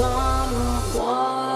多么荒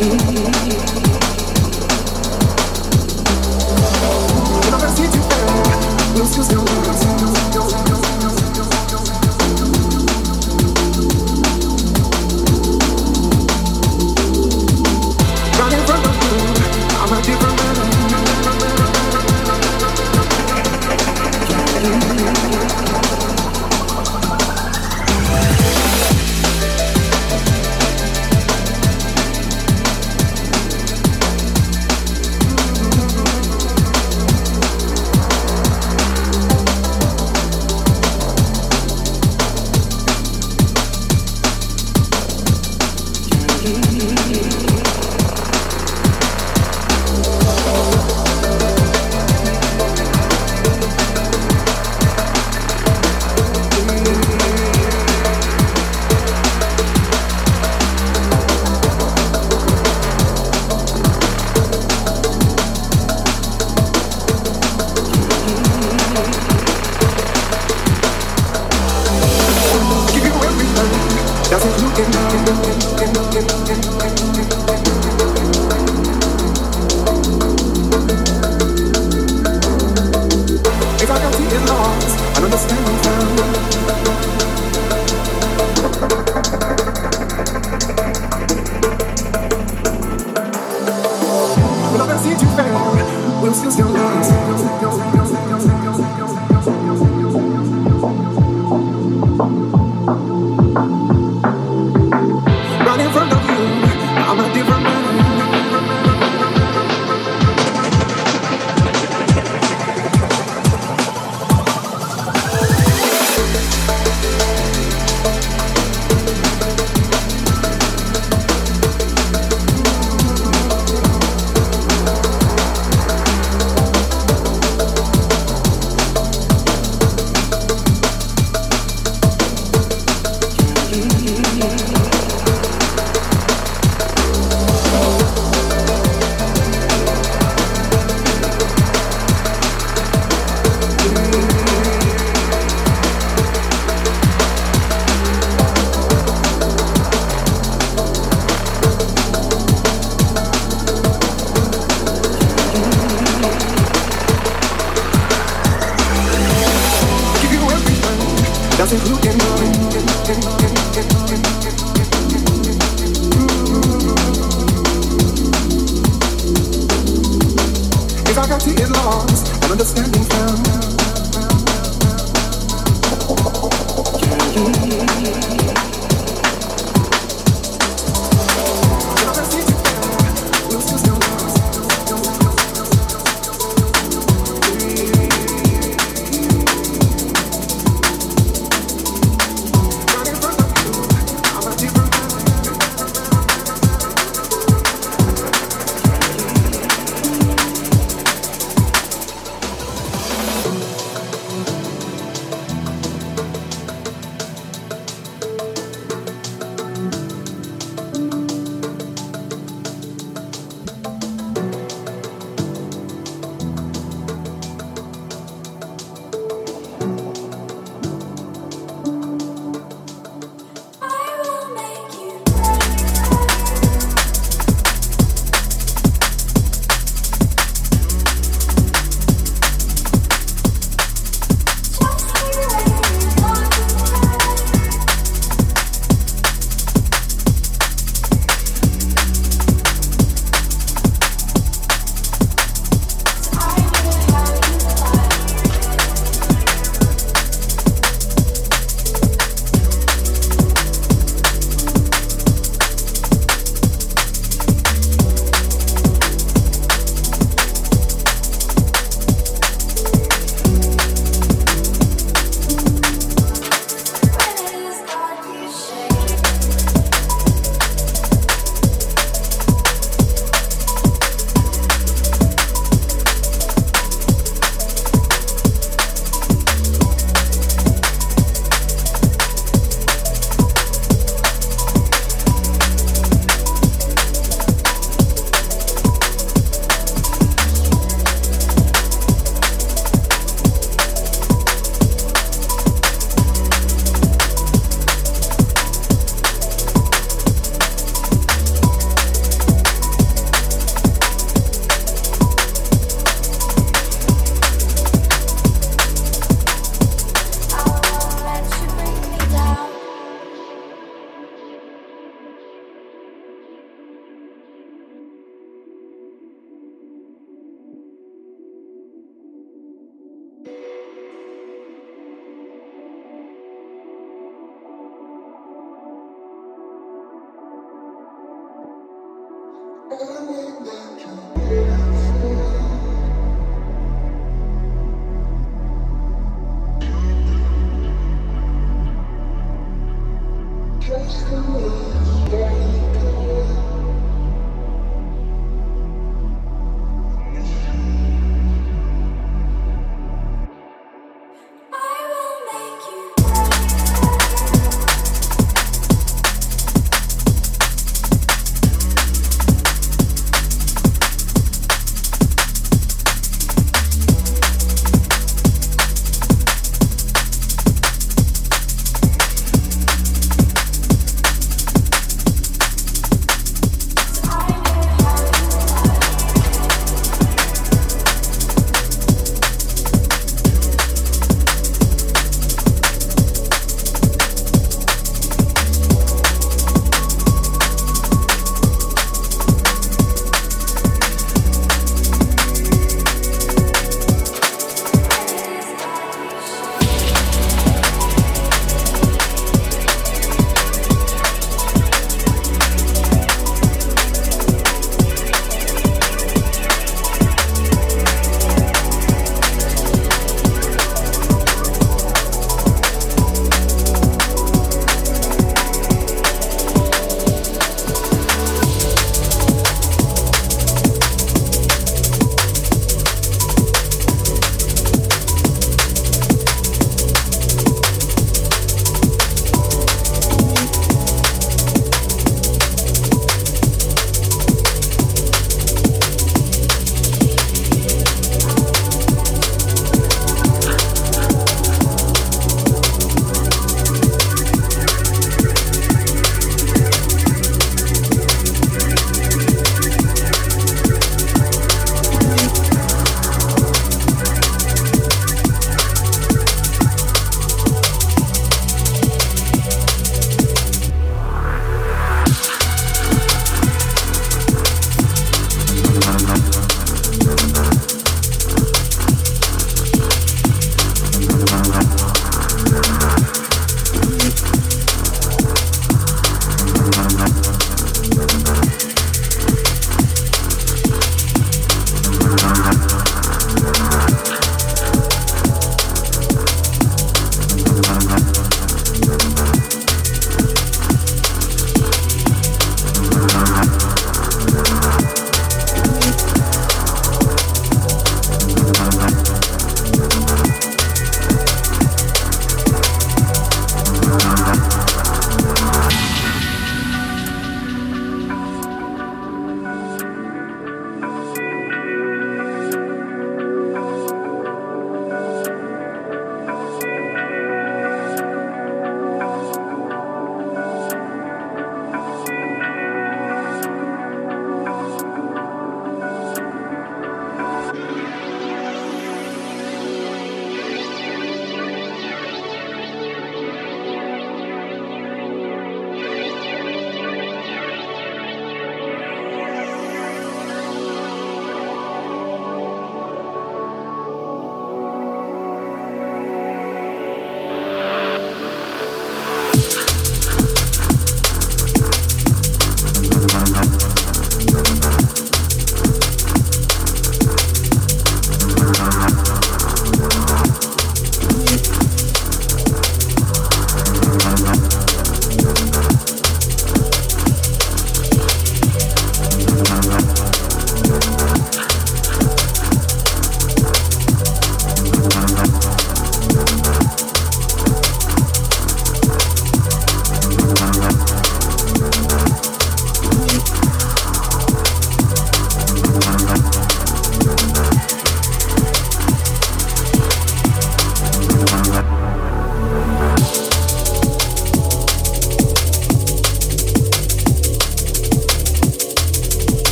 you.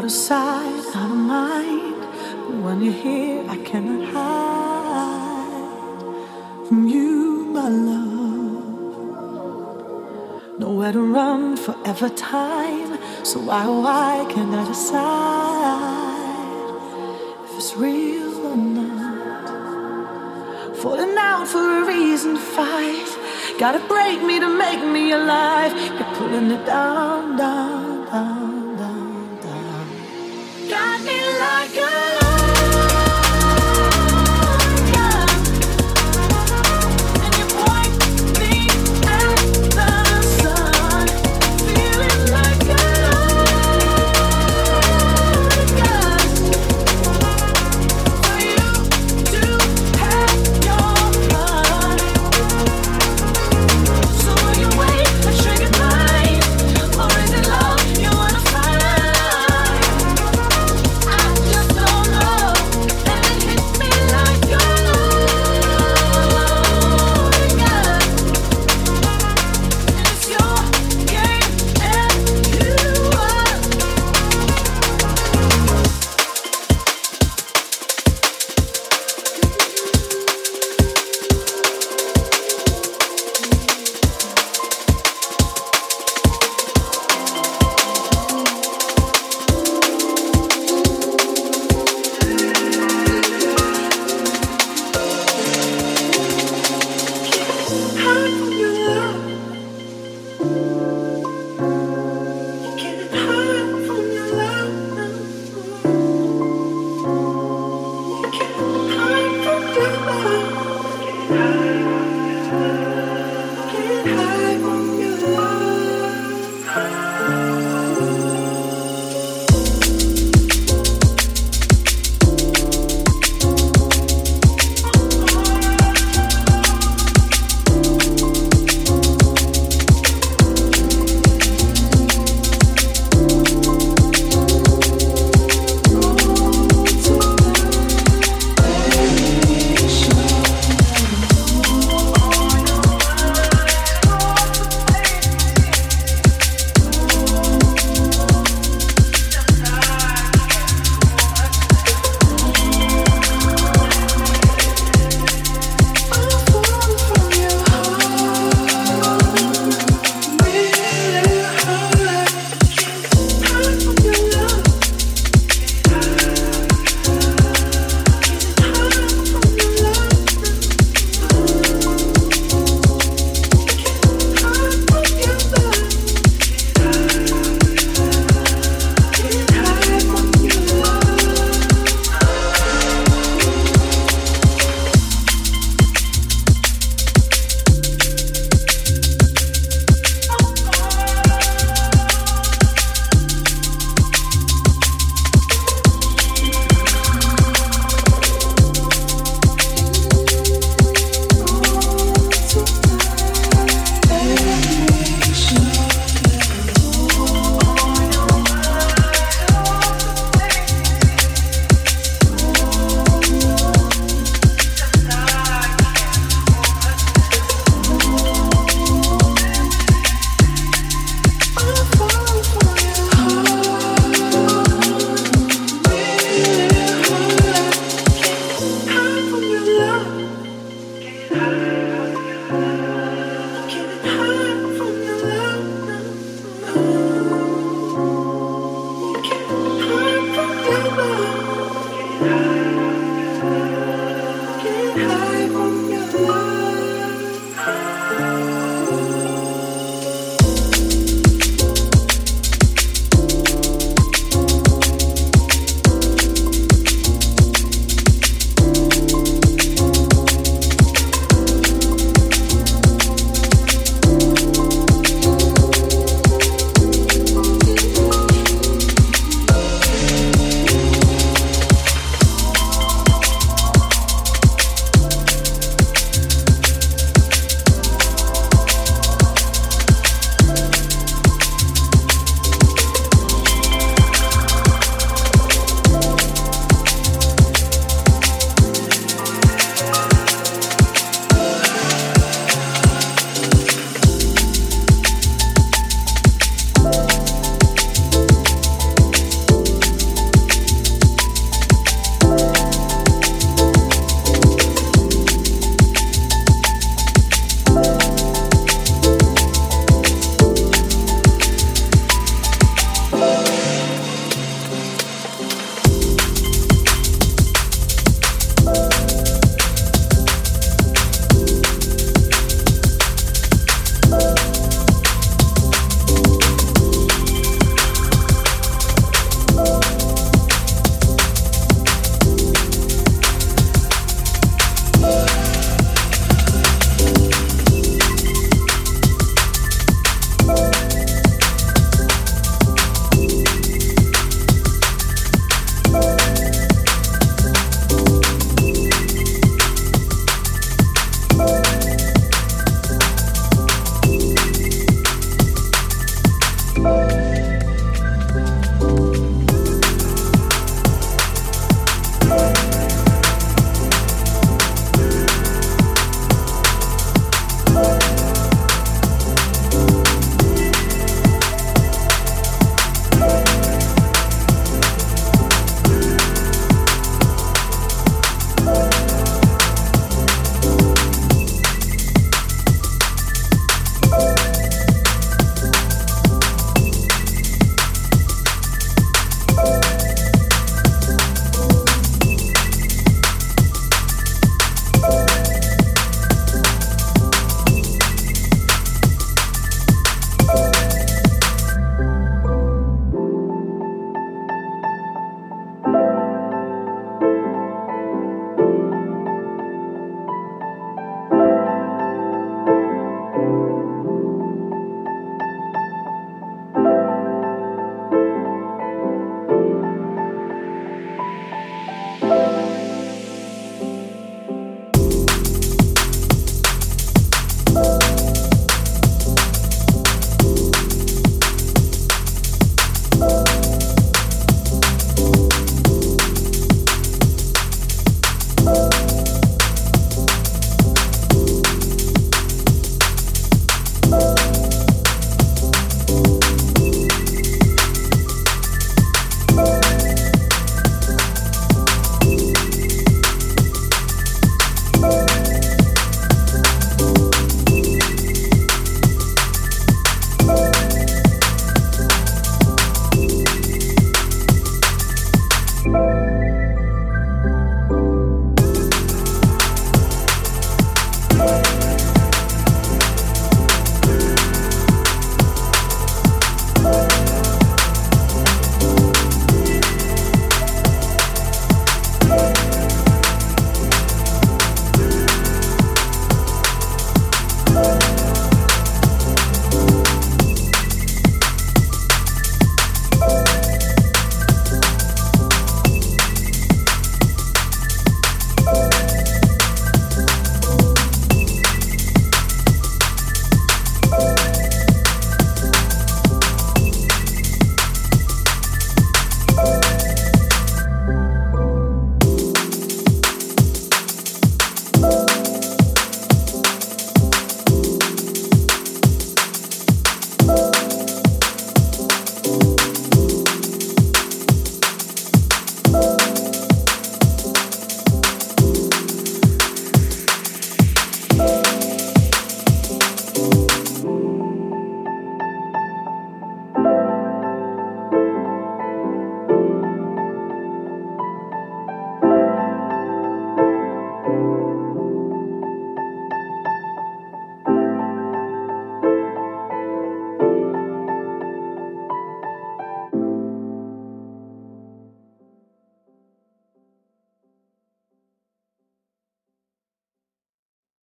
Out of sight, out of mind. But when you're here, I cannot hide from you, my love. Nowhere to run, forever time. So why, why can't I decide if it's real or not? Falling out for a reason to fight. Gotta break me to make me alive. You're pulling it down, down, down got me like a